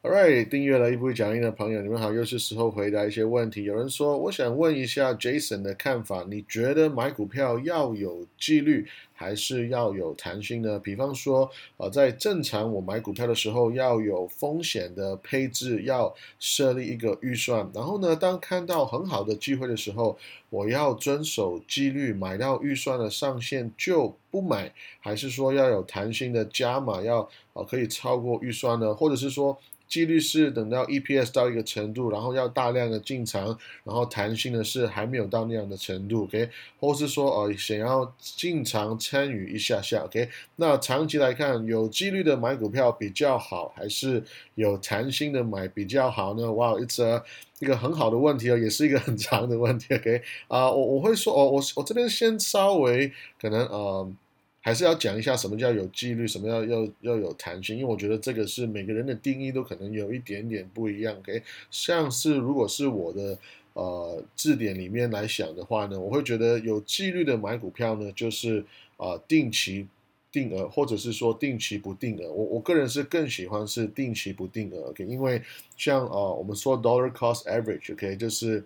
Alright，订阅了一部讲义的朋友，你们好，又是时候回答一些问题。有人说，我想问一下 Jason 的看法，你觉得买股票要有纪律，还是要有弹性呢？比方说，呃，在正常我买股票的时候，要有风险的配置，要设立一个预算。然后呢，当看到很好的机会的时候，我要遵守纪律，买到预算的上限就不买，还是说要有弹性的加码，要呃可以超过预算呢？或者是说？几率是等到 EPS 到一个程度，然后要大量的进场，然后弹性的是还没有到那样的程度，OK，或是说呃想要进场参与一下下，OK，那长期来看有几率的买股票比较好，还是有弹性的买比较好呢？哇，It's a 一个很好的问题哦，也是一个很长的问题，OK，啊，我我会说哦，我我这边先稍微可能呃。还是要讲一下什么叫有纪律，什么叫要要有弹性，因为我觉得这个是每个人的定义都可能有一点点不一样。OK，像是如果是我的呃字典里面来想的话呢，我会觉得有纪律的买股票呢，就是啊定期定额，或者是说定期不定额。我我个人是更喜欢是定期不定额。OK，因为像啊我们说 dollar cost average，OK，就是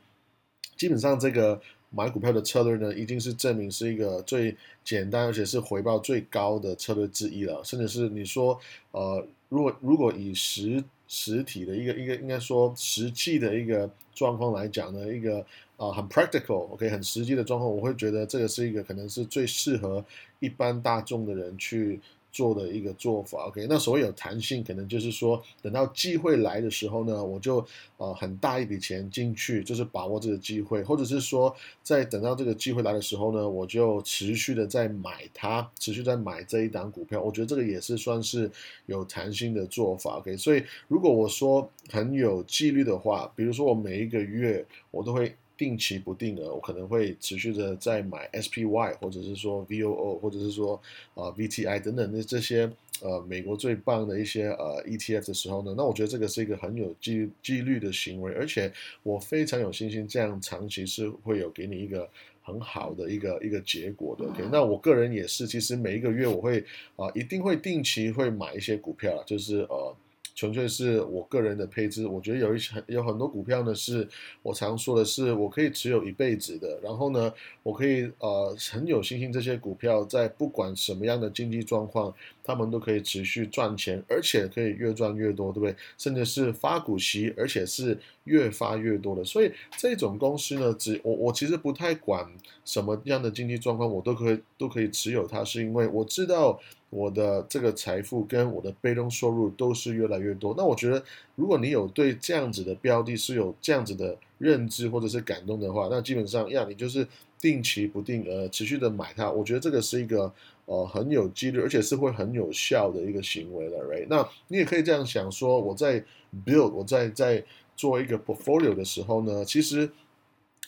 基本上这个。买股票的策略呢，已经是证明是一个最简单而且是回报最高的策略之一了。甚至是你说，呃，如果如果以实实体的一个一个应该说实际的一个状况来讲呢，一个啊很 practical，OK，很实际的状况，我会觉得这个是一个可能是最适合一般大众的人去。做的一个做法，OK，那所谓有弹性，可能就是说，等到机会来的时候呢，我就呃很大一笔钱进去，就是把握这个机会，或者是说，在等到这个机会来的时候呢，我就持续的在买它，持续在买这一档股票，我觉得这个也是算是有弹性的做法，OK，所以如果我说很有纪律的话，比如说我每一个月我都会。定期不定额，我可能会持续的在买 SPY，或者是说 VOO，或者是说啊 VTI 等等的这些呃美国最棒的一些呃 ETF 的时候呢，那我觉得这个是一个很有纪纪律的行为，而且我非常有信心，这样长期是会有给你一个很好的一个一个结果的。OK，那我个人也是，其实每一个月我会啊一定会定期会买一些股票，就是呃。纯粹是我个人的配置，我觉得有一些有很多股票呢，是我常说的是我可以持有一辈子的。然后呢，我可以呃很有信心，这些股票在不管什么样的经济状况，他们都可以持续赚钱，而且可以越赚越多，对不对？甚至是发股息，而且是越发越多的。所以这种公司呢，只我我其实不太管什么样的经济状况，我都可以都可以持有它，是因为我知道。我的这个财富跟我的被动收入都是越来越多。那我觉得，如果你有对这样子的标的是有这样子的认知或者是感动的话，那基本上呀，你就是定期不定额持续的买它。我觉得这个是一个呃很有几率，而且是会很有效的一个行为了，right？那你也可以这样想说，我在 build，我在在做一个 portfolio 的时候呢，其实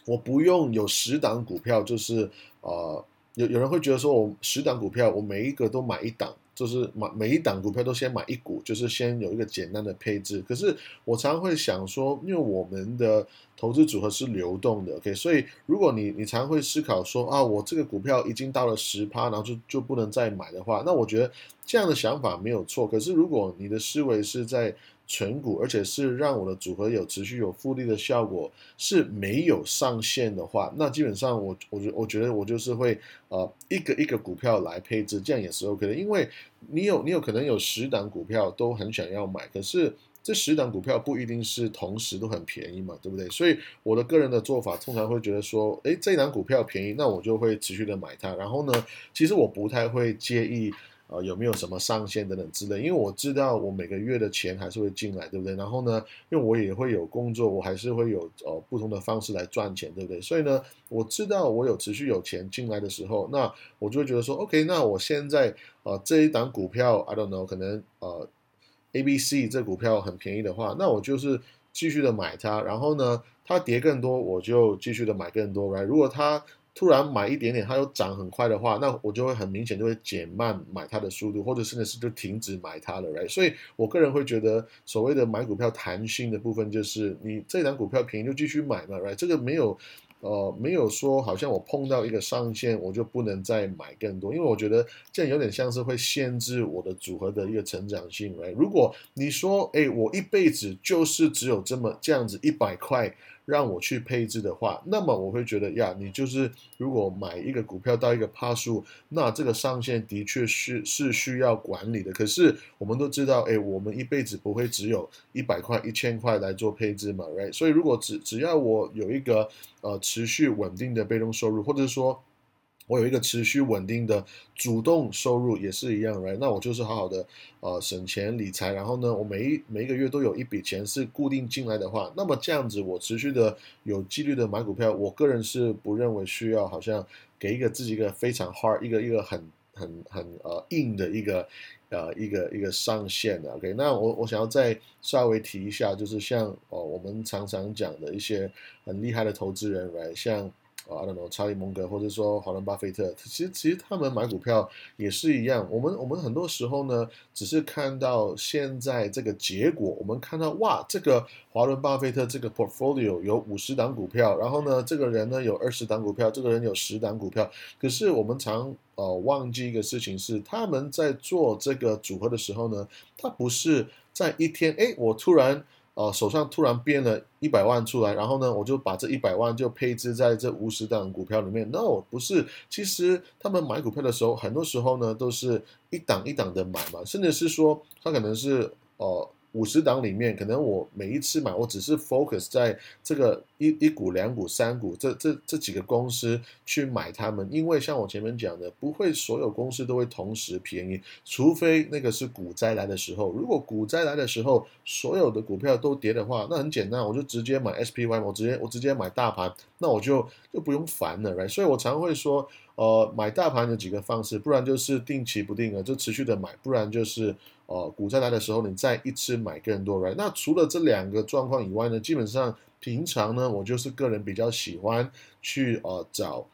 我不用有十档股票，就是呃。有有人会觉得说，我十档股票，我每一个都买一档，就是买每一档股票都先买一股，就是先有一个简单的配置。可是我常常会想说，因为我们的投资组合是流动的，OK，所以如果你你常会思考说啊，我这个股票已经到了十趴，然后就就不能再买的话，那我觉得这样的想法没有错。可是如果你的思维是在存股，而且是让我的组合有持续有复利的效果，是没有上限的话，那基本上我我觉我觉得我就是会呃一个一个股票来配置，这样也是 OK 的。因为你有你有可能有十档股票都很想要买，可是这十档股票不一定是同时都很便宜嘛，对不对？所以我的个人的做法通常会觉得说，诶，这一档股票便宜，那我就会持续的买它。然后呢，其实我不太会介意。呃，有没有什么上限等等之类？因为我知道我每个月的钱还是会进来，对不对？然后呢，因为我也会有工作，我还是会有呃不同的方式来赚钱，对不对？所以呢，我知道我有持续有钱进来的时候，那我就会觉得说，OK，那我现在呃这一档股票，I don't know，可能呃 A、B、C 这股票很便宜的话，那我就是继续的买它，然后呢，它跌更多，我就继续的买更多来如果它突然买一点点，它又涨很快的话，那我就会很明显就会减慢买它的速度，或者甚至是就停止买它了来所以我个人会觉得，所谓的买股票弹性的部分，就是你这档股票便宜就继续买嘛，right？这个没有。呃，没有说好像我碰到一个上限，我就不能再买更多，因为我觉得这样有点像是会限制我的组合的一个成长性。哎，如果你说，哎，我一辈子就是只有这么这样子一百块。让我去配置的话，那么我会觉得呀，你就是如果买一个股票到一个帕数，那这个上限的确是是需要管理的。可是我们都知道，哎，我们一辈子不会只有一百块、一千块来做配置嘛，right？所以如果只只要我有一个呃持续稳定的被动收入，或者说。我有一个持续稳定的主动收入也是一样，right？那我就是好好的呃省钱理财，然后呢，我每一每一个月都有一笔钱是固定进来的话，那么这样子我持续的有纪律的买股票，我个人是不认为需要好像给一个自己一个非常 hard 一个一个很很很呃硬的一个呃一个一个上限的。OK，那我我想要再稍微提一下，就是像哦我们常常讲的一些很厉害的投资人，right？像啊，I don't know，查理蒙格或者说华伦巴菲特，其实其实他们买股票也是一样。我们我们很多时候呢，只是看到现在这个结果，我们看到哇，这个华伦巴菲特这个 portfolio 有五十档股票，然后呢，这个人呢有二十档股票，这个人有十档股票。可是我们常呃忘记一个事情是，他们在做这个组合的时候呢，他不是在一天，哎，我突然。呃，手上突然变了一百万出来，然后呢，我就把这一百万就配置在这五十档股票里面。No，不是，其实他们买股票的时候，很多时候呢，都是一档一档的买嘛，甚至是说，他可能是呃。五十档里面，可能我每一次买，我只是 focus 在这个一一股、两股、三股这这这几个公司去买它们，因为像我前面讲的，不会所有公司都会同时便宜，除非那个是股灾来的时候。如果股灾来的时候，所有的股票都跌的话，那很简单，我就直接买 SPY，我直接我直接买大盘，那我就就不用烦了，right？所以我常会说，呃，买大盘有几个方式，不然就是定期不定额，就持续的买，不然就是。呃，股灾来的时候，你再一次买更多，right？那除了这两个状况以外呢，基本上平常呢，我就是个人比较喜欢去呃找，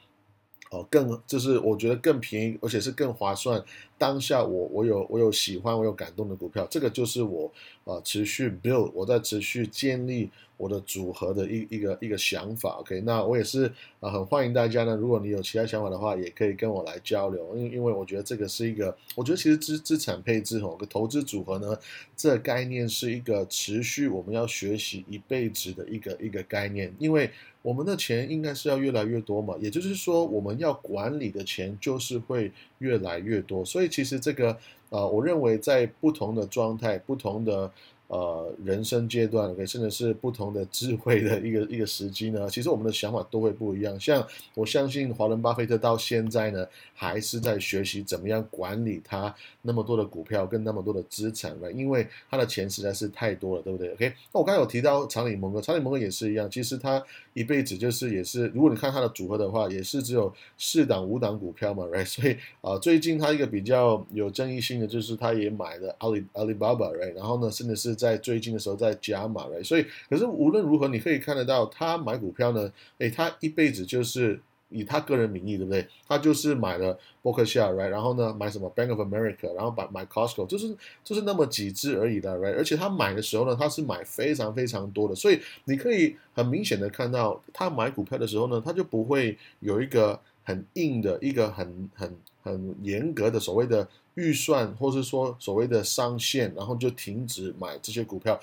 哦更就是我觉得更便宜，而且是更划算。当下我我有我有喜欢我有感动的股票，这个就是我呃持续 build，我在持续建立。我的组合的一一个一个想法，OK，那我也是啊，很欢迎大家呢。如果你有其他想法的话，也可以跟我来交流。因因为我觉得这个是一个，我觉得其实资资产配置吼，个投资组合呢，这概念是一个持续我们要学习一辈子的一个一个概念。因为我们的钱应该是要越来越多嘛，也就是说我们要管理的钱就是会越来越多。所以其实这个呃，我认为在不同的状态、不同的。呃，人生阶段，OK，甚至是不同的智慧的一个一个时机呢，其实我们的想法都会不一样。像我相信华伦巴菲特到现在呢，还是在学习怎么样管理他那么多的股票跟那么多的资产了，因为他的钱实在是太多了，对不对？OK，那我刚才有提到查理蒙哥，查理蒙哥也是一样，其实他一辈子就是也是，如果你看他的组合的话，也是只有四档五档股票嘛，Right？所以啊，最近他一个比较有争议性的就是他也买了阿里阿里巴巴，Right？然后呢，甚至是。在最近的时候在加码了，所以可是无论如何，你可以看得到他买股票呢，诶，他一辈子就是以他个人名义，对不对？他就是买了伯克夏，right？然后呢，买什么 Bank of America，然后买买 Costco，就是就是那么几只而已的，right？而且他买的时候呢，他是买非常非常多的，所以你可以很明显的看到，他买股票的时候呢，他就不会有一个很硬的一个很很很严格的所谓的。预算，或是说所谓的上限，然后就停止买这些股票。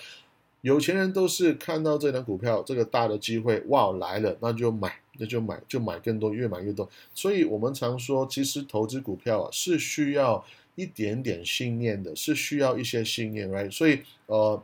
有钱人都是看到这张股票这个大的机会，哇来了，那就买，那就买，就买更多，越买越多。所以我们常说，其实投资股票啊是需要一点点信念的，是需要一些信念来所以呃。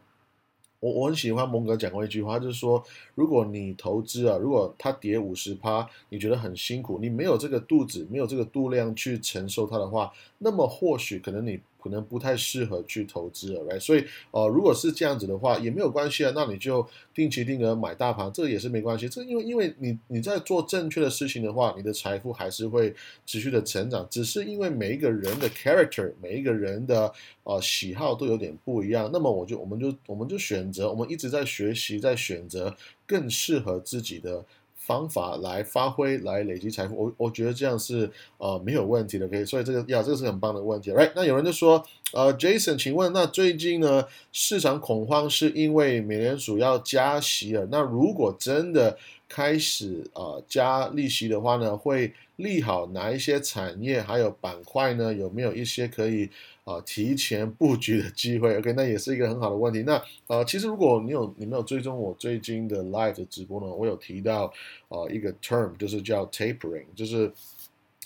我我很喜欢蒙哥讲过一句话，就是说，如果你投资啊，如果它跌五十趴，你觉得很辛苦，你没有这个肚子，没有这个度量去承受它的话，那么或许可能你。可能不太适合去投资了，来所以，呃，如果是这样子的话，也没有关系啊。那你就定期定额买大盘，这个也是没关系。这因为因为你你在做正确的事情的话，你的财富还是会持续的成长。只是因为每一个人的 character，每一个人的呃喜好都有点不一样。那么我就我们就我们就选择，我们一直在学习，在选择更适合自己的。方法来发挥，来累积财富，我我觉得这样是呃没有问题的，可以，所以这个呀，这个是很棒的问题，right？那有人就说呃，Jason，请问那最近呢市场恐慌是因为美联储要加息了？那如果真的开始啊加利息的话呢，会利好哪一些产业还有板块呢？有没有一些可以啊提前布局的机会？OK，那也是一个很好的问题。那呃，其实如果你有你没有追踪我最近的 live 的直播呢，我有提到啊一个 term 就是叫 tapering，就是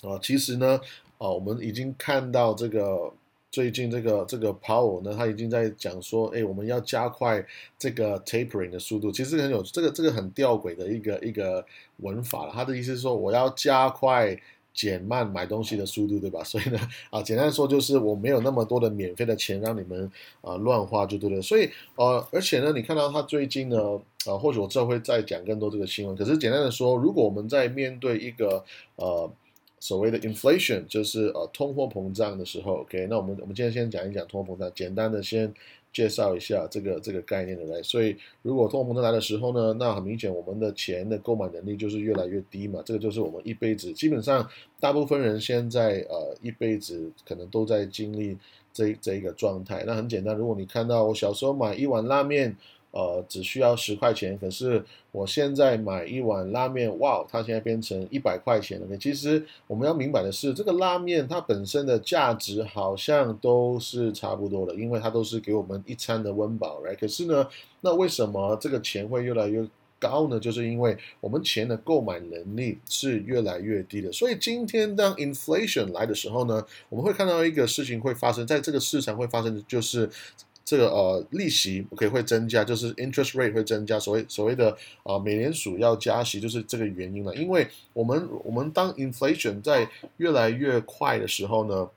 啊其实呢啊我们已经看到这个。最近这个这个 power 呢，他已经在讲说，哎，我们要加快这个 tapering 的速度。其实很有这个这个很吊诡的一个一个文法了他的意思是说，我要加快减慢买东西的速度，对吧？所以呢，啊，简单说就是我没有那么多的免费的钱让你们啊乱花，就对了。所以呃，而且呢，你看到他最近呢，啊，或许我之后会再讲更多这个新闻。可是简单的说，如果我们在面对一个呃。所谓的 inflation 就是呃通货膨胀的时候，OK，那我们我们今天先讲一讲通货膨胀，简单的先介绍一下这个这个概念的来。所以如果通货膨胀来的时候呢，那很明显我们的钱的购买能力就是越来越低嘛，这个就是我们一辈子基本上大部分人现在呃一辈子可能都在经历这这一个状态。那很简单，如果你看到我小时候买一碗拉面。呃，只需要十块钱，可是我现在买一碗拉面，哇，它现在变成一百块钱了。其实我们要明白的是，这个拉面它本身的价值好像都是差不多的，因为它都是给我们一餐的温饱来可是呢，那为什么这个钱会越来越高呢？就是因为我们钱的购买能力是越来越低的。所以今天当 inflation 来的时候呢，我们会看到一个事情会发生在这个市场会发生的就是。这个呃利息 OK 会增加，就是 interest rate 会增加，所谓所谓的啊美联储要加息，就是这个原因了。因为我们我们当 inflation 在越来越快的时候呢，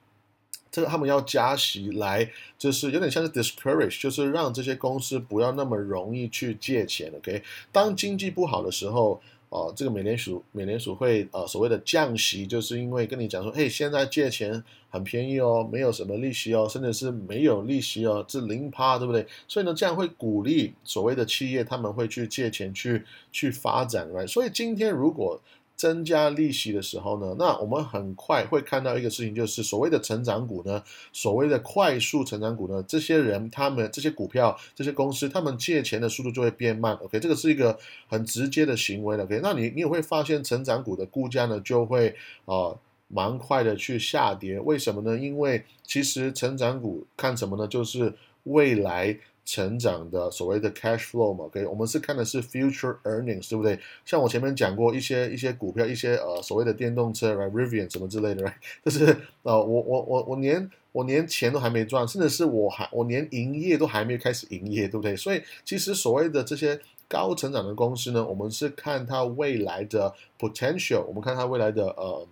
这个他们要加息来，就是有点像是 discourage，就是让这些公司不要那么容易去借钱。OK，当经济不好的时候。哦，这个美联储美联储会呃所谓的降息，就是因为跟你讲说，嘿，现在借钱很便宜哦，没有什么利息哦，甚至是没有利息哦，是零趴，对不对？所以呢，这样会鼓励所谓的企业他们会去借钱去去发展，right？所以今天如果增加利息的时候呢，那我们很快会看到一个事情，就是所谓的成长股呢，所谓的快速成长股呢，这些人他们这些股票这些公司，他们借钱的速度就会变慢。OK，这个是一个很直接的行为了。OK，那你你也会发现成长股的估价呢就会啊蛮快的去下跌。为什么呢？因为其实成长股看什么呢？就是未来。成长的所谓的 cash flow 嘛，OK，我们是看的是 future earnings，对不对？像我前面讲过一些一些股票，一些呃所谓的电动车，Rivian 什么之类的，就是呃我我我我连我连钱都还没赚，甚至是我还我连营业都还没开始营业，对不对？所以其实所谓的这些高成长的公司呢，我们是看它未来的 potential，我们看它未来的呃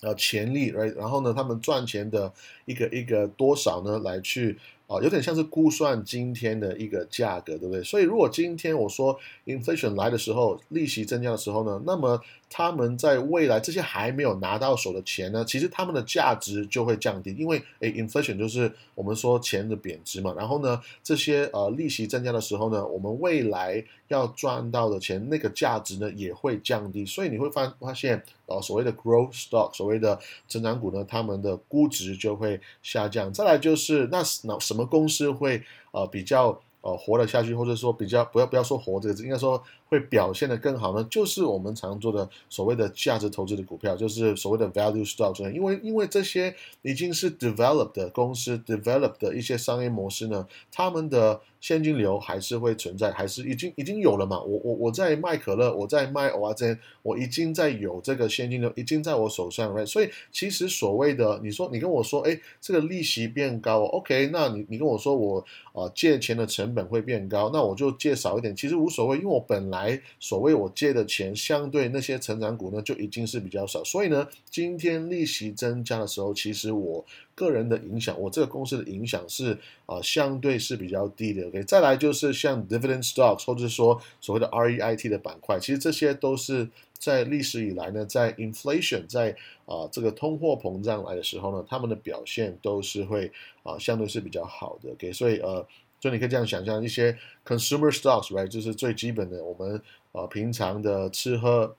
呃潜力，right？然后呢，他们赚钱的一个一个多少呢，来去。啊，有点像是估算今天的一个价格，对不对？所以如果今天我说 inflation 来的时候，利息增加的时候呢，那么他们在未来这些还没有拿到手的钱呢，其实他们的价值就会降低，因为诶 inflation 就是我们说钱的贬值嘛。然后呢，这些呃利息增加的时候呢，我们未来要赚到的钱那个价值呢也会降低，所以你会发发现。呃，所谓的 growth stock，所谓的成长股呢，他们的估值就会下降。再来就是那那什么公司会呃比较呃活得下去，或者说比较不要不要说活这个字，应该说。会表现的更好呢，就是我们常做的所谓的价值投资的股票，就是所谓的 value stock。因为因为这些已经是 developed 的公司，developed 的一些商业模式呢，他们的现金流还是会存在，还是已经已经有了嘛。我我我在卖可乐，我在卖蚵仔煎，我已经在有这个现金流，已经在我手上，right？所以其实所谓的你说你跟我说，哎，这个利息变高，OK？那你你跟我说我啊借钱的成本会变高，那我就借少一点，其实无所谓，因为我本来。来，所谓我借的钱，相对那些成长股呢，就已经是比较少。所以呢，今天利息增加的时候，其实我个人的影响，我这个公司的影响是啊，相对是比较低的。OK，再来就是像 dividend stocks，或者说所谓的 REIT 的板块，其实这些都是在历史以来呢，在 inflation，在啊这个通货膨胀来的时候呢，他们的表现都是会啊相对是比较好的。OK，所以呃。所以你可以这样想象，一些 consumer stocks，right，就是最基本的，我们呃平常的吃喝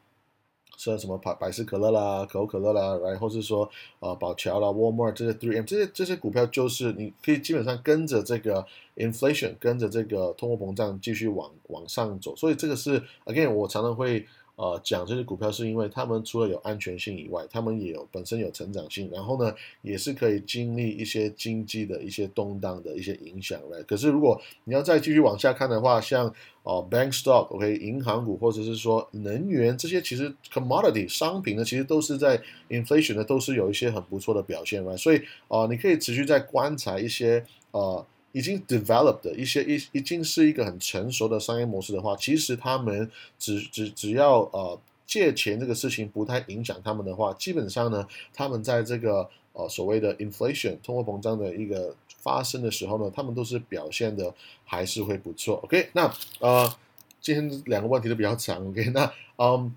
像什么百百事可乐啦、可口可乐啦，然后是说呃宝乔啦、Walmart 这些 Three M 这些这些股票，就是你可以基本上跟着这个 inflation，跟着这个通货膨胀继续往往上走。所以这个是 again，我常常会。呃，讲这些股票是因为他们除了有安全性以外，他们也有本身有成长性，然后呢，也是可以经历一些经济的一些动荡的一些影响来。可是如果你要再继续往下看的话，像哦 bank stock，OK，银行股或者是说能源这些，其实 commodity 商品呢，其实都是在 inflation 呢，都是有一些很不错的表现来所以哦，你可以持续在观察一些呃。已经 developed 的一些，已已经是一个很成熟的商业模式的话，其实他们只只只要呃借钱这个事情不太影响他们的话，基本上呢，他们在这个呃所谓的 inflation 通货膨胀的一个发生的时候呢，他们都是表现的还是会不错。OK，那呃今天两个问题都比较长，OK，那嗯。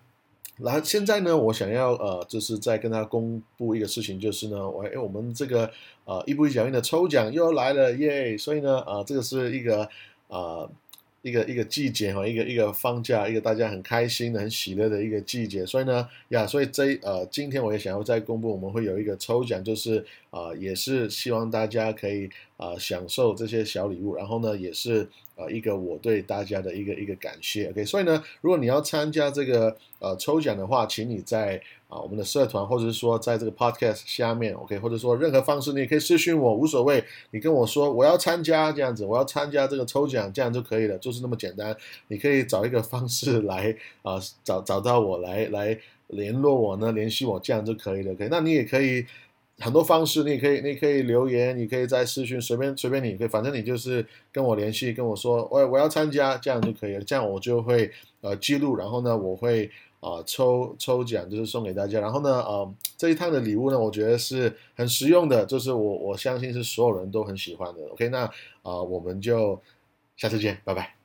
然后现在呢，我想要呃，就是再跟大家公布一个事情，就是呢，我哎，我们这个呃一步一脚印的抽奖又要来了耶！所以呢，呃，这个是一个呃一个一个季节哈，一个一个放假，一个大家很开心的、很喜乐的一个季节。所以呢，呀，所以这呃今天我也想要再公布，我们会有一个抽奖，就是啊，也是希望大家可以啊享受这些小礼物，然后呢，也是。呃，一个我对大家的一个一个感谢，OK，所以呢，如果你要参加这个呃抽奖的话，请你在啊我们的社团，或者是说在这个 Podcast 下面，OK，或者说任何方式，你也可以私信我，无所谓，你跟我说我要参加这样子，我要参加这个抽奖，这样就可以了，就是那么简单。你可以找一个方式来啊找找到我来来联络我呢，联系我，这样就可以了，OK，那你也可以。很多方式，你可以，你可以留言，你可以在私讯，随便随便你，可以，反正你就是跟我联系，跟我说，我我要参加，这样就可以了，这样我就会呃记录，然后呢，我会啊抽抽奖，就是送给大家，然后呢，呃这一趟的礼物呢，我觉得是很实用的，就是我我相信是所有人都很喜欢的。OK，那啊我们就下次见，拜拜。